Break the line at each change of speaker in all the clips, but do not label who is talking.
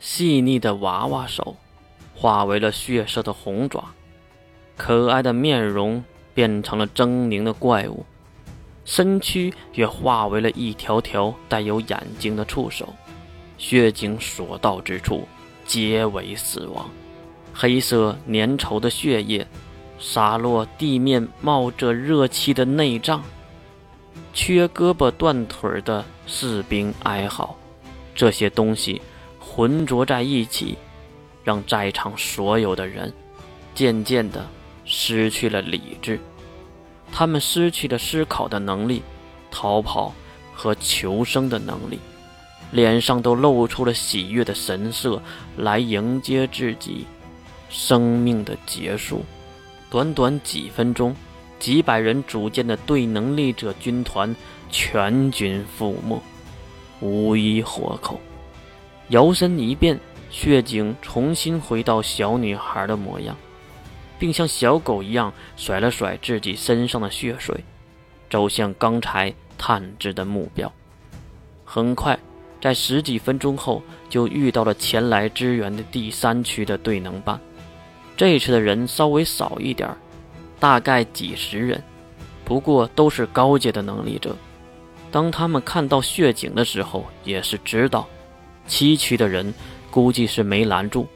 细腻的娃娃手化为了血色的红爪，可爱的面容变成了狰狞的怪物，身躯也化为了一条条带有眼睛的触手，血井所到之处皆为死亡。黑色粘稠的血液洒落地面，冒着热气的内脏，缺胳膊断腿的士兵哀嚎，这些东西浑浊在一起，让在场所有的人渐渐的失去了理智，他们失去了思考的能力，逃跑和求生的能力，脸上都露出了喜悦的神色，来迎接自己。生命的结束，短短几分钟，几百人组建的对能力者军团全军覆没，无一活口。摇身一变，血井重新回到小女孩的模样，并像小狗一样甩了甩自己身上的血水，走向刚才探知的目标。很快，在十几分钟后，就遇到了前来支援的第三区的队能办。这次的人稍微少一点大概几十人，不过都是高阶的能力者。当他们看到血井的时候，也是知道，七区的人估计是没拦住。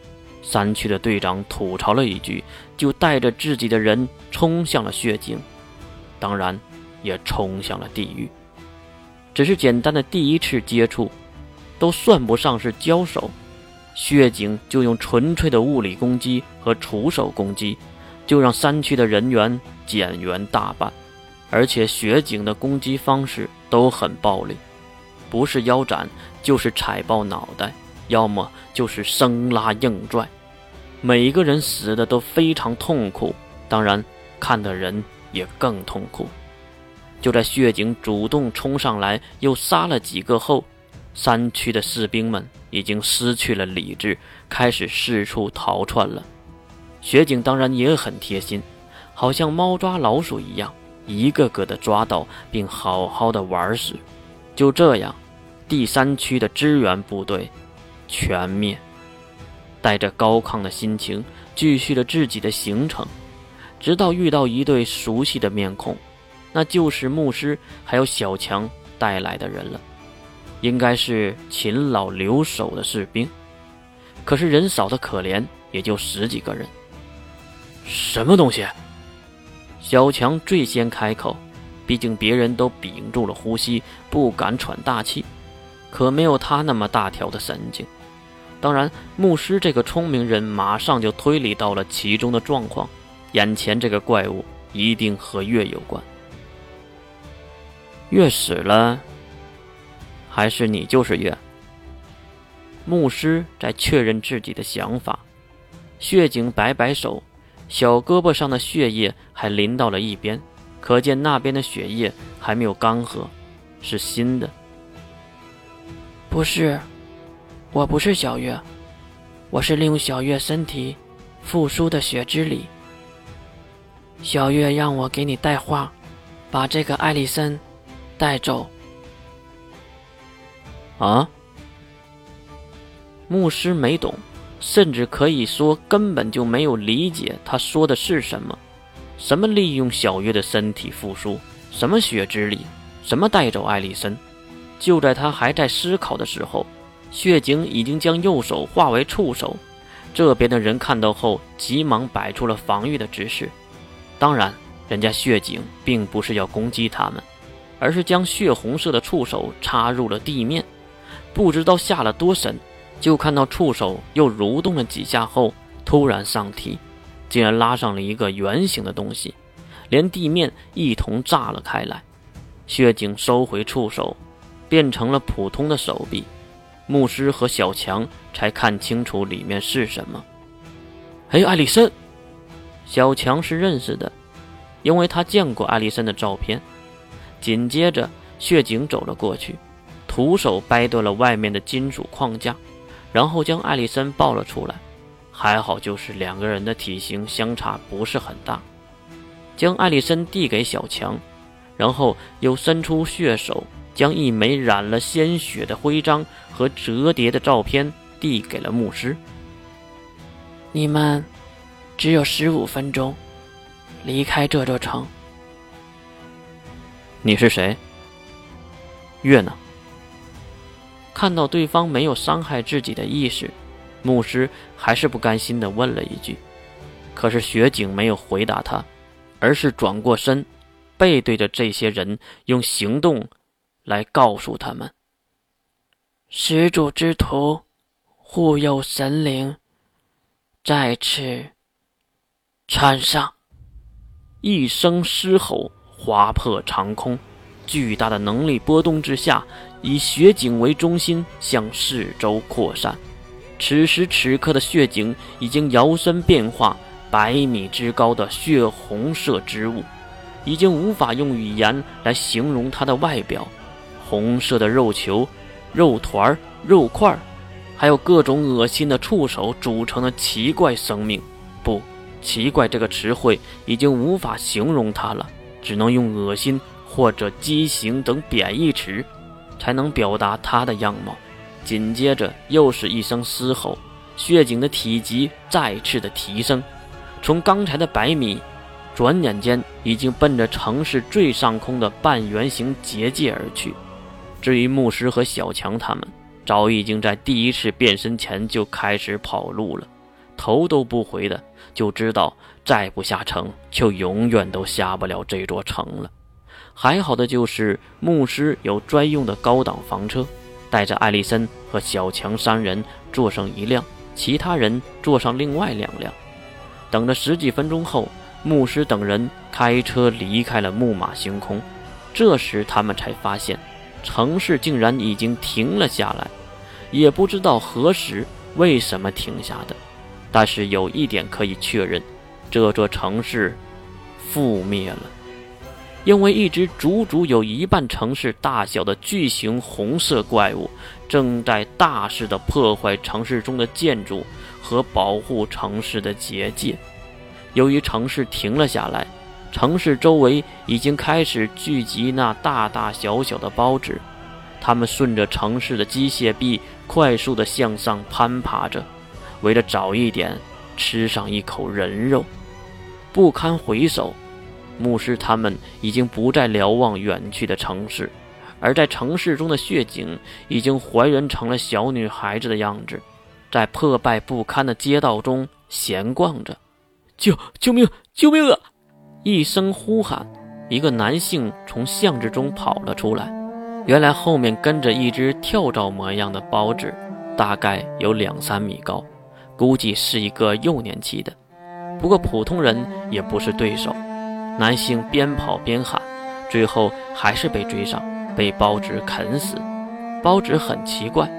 三区的队长吐槽了一句，就带着自己的人冲向了血井，当然也冲向了地狱。只是简单的第一次接触，都算不上是交手。血井就用纯粹的物理攻击和徒手攻击，就让三区的人员减员大半，而且血井的攻击方式都很暴力，不是腰斩就是踩爆脑袋，要么就是生拉硬拽，每个人死的都非常痛苦，当然看的人也更痛苦。就在血井主动冲上来又杀了几个后，山区的士兵们。已经失去了理智，开始四处逃窜了。雪景当然也很贴心，好像猫抓老鼠一样，一个个的抓到，并好好的玩死。就这样，第三区的支援部队全灭。带着高亢的心情，继续了自己的行程，直到遇到一对熟悉的面孔，那就是牧师还有小强带来的人了。应该是勤劳留守的士兵，可是人少的可怜，也就十几个人。什么东西？小强最先开口，毕竟别人都屏住了呼吸，不敢喘大气，可没有他那么大条的神经。当然，牧师这个聪明人马上就推理到了其中的状况，眼前这个怪物一定和月有关。月死了。还是你就是月。牧师在确认自己的想法，血井摆摆手，小胳膊上的血液还淋到了一边，可见那边的血液还没有干涸，是新的。
不是，我不是小月，我是利用小月身体复苏的血之力。小月让我给你带话，把这个艾丽森带走。
啊！牧师没懂，甚至可以说根本就没有理解他说的是什么。什么利用小月的身体复苏？什么血之力？什么带走艾丽森？就在他还在思考的时候，血井已经将右手化为触手。这边的人看到后，急忙摆出了防御的姿势。当然，人家血井并不是要攻击他们，而是将血红色的触手插入了地面。不知道下了多深，就看到触手又蠕动了几下后，突然上提，竟然拉上了一个圆形的东西，连地面一同炸了开来。血井收回触手，变成了普通的手臂。牧师和小强才看清楚里面是什么。哎，艾丽森！小强是认识的，因为他见过艾丽森的照片。紧接着，血警走了过去。徒手掰断了外面的金属框架，然后将艾丽森抱了出来。还好，就是两个人的体型相差不是很大。将艾丽森递给小强，然后又伸出血手，将一枚染了鲜血的徽章和折叠的照片递给了牧师。
你们只有十五分钟离开这座城。
你是谁？月呢？看到对方没有伤害自己的意识，牧师还是不甘心的问了一句。可是雪景没有回答他，而是转过身，背对着这些人，用行动来告诉他们：
始祖之徒护佑神灵。再次穿上，
一声狮吼划破长空，巨大的能力波动之下，以雪景为中心向四周扩散。此时此刻的血景已经摇身变化百米之高的血红色之物，已经无法用语言来形容它的外表。红色的肉球、肉团儿、肉块儿。还有各种恶心的触手组成的奇怪生命，不，奇怪这个词汇已经无法形容它了，只能用恶心或者畸形等贬义词，才能表达它的样貌。紧接着又是一声嘶吼，血井的体积再次的提升，从刚才的百米，转眼间已经奔着城市最上空的半圆形结界而去。至于牧师和小强他们。早已经在第一次变身前就开始跑路了，头都不回的就知道再不下城就永远都下不了这座城了。还好的就是牧师有专用的高档房车，带着艾丽森和小强三人坐上一辆，其他人坐上另外两辆。等了十几分钟后，牧师等人开车离开了木马星空。这时他们才发现。城市竟然已经停了下来，也不知道何时、为什么停下的。但是有一点可以确认，这座城市覆灭了，因为一只足足有一半城市大小的巨型红色怪物正在大肆的破坏城市中的建筑和保护城市的结界。由于城市停了下来。城市周围已经开始聚集那大大小小的包子，它们顺着城市的机械臂快速地向上攀爬着，为了早一点吃上一口人肉。不堪回首，牧师他们已经不再瞭望远去的城市，而在城市中的血景已经还原成了小女孩子的样子，在破败不堪的街道中闲逛着。救救命！救命啊！一声呼喊，一个男性从巷子中跑了出来。原来后面跟着一只跳蚤模样的包子，大概有两三米高，估计是一个幼年期的。不过普通人也不是对手。男性边跑边喊，最后还是被追上，被包子啃死。包子很奇怪，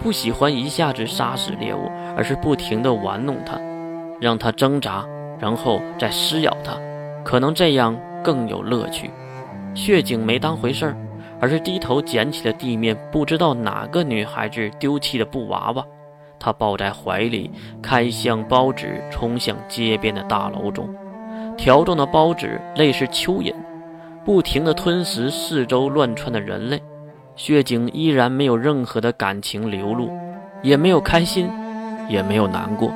不喜欢一下子杀死猎物，而是不停地玩弄它，让它挣扎，然后再撕咬它。可能这样更有乐趣。血井没当回事儿，而是低头捡起了地面不知道哪个女孩子丢弃的布娃娃，他抱在怀里，开向包纸冲向街边的大楼中。条状的包纸类似蚯蚓，不停地吞食四周乱窜的人类。血井依然没有任何的感情流露，也没有开心，也没有难过。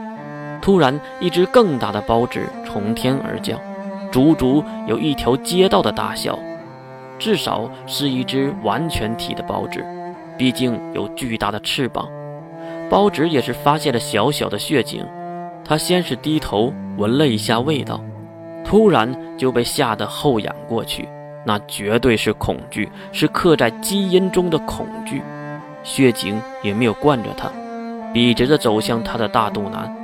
突然，一只更大的包纸从天而降。足足有一条街道的大小，至少是一只完全体的包子，毕竟有巨大的翅膀。包子也是发现了小小的血井，他先是低头闻了一下味道，突然就被吓得后仰过去，那绝对是恐惧，是刻在基因中的恐惧。血井也没有惯着他，笔直地走向他的大肚腩。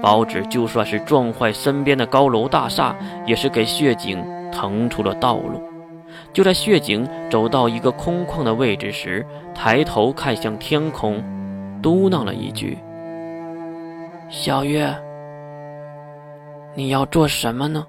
包子就算是撞坏身边的高楼大厦，也是给血井腾出了道路。就在血井走到一个空旷的位置时，抬头看向天空，嘟囔了一句：“
小月，你要做什么呢？”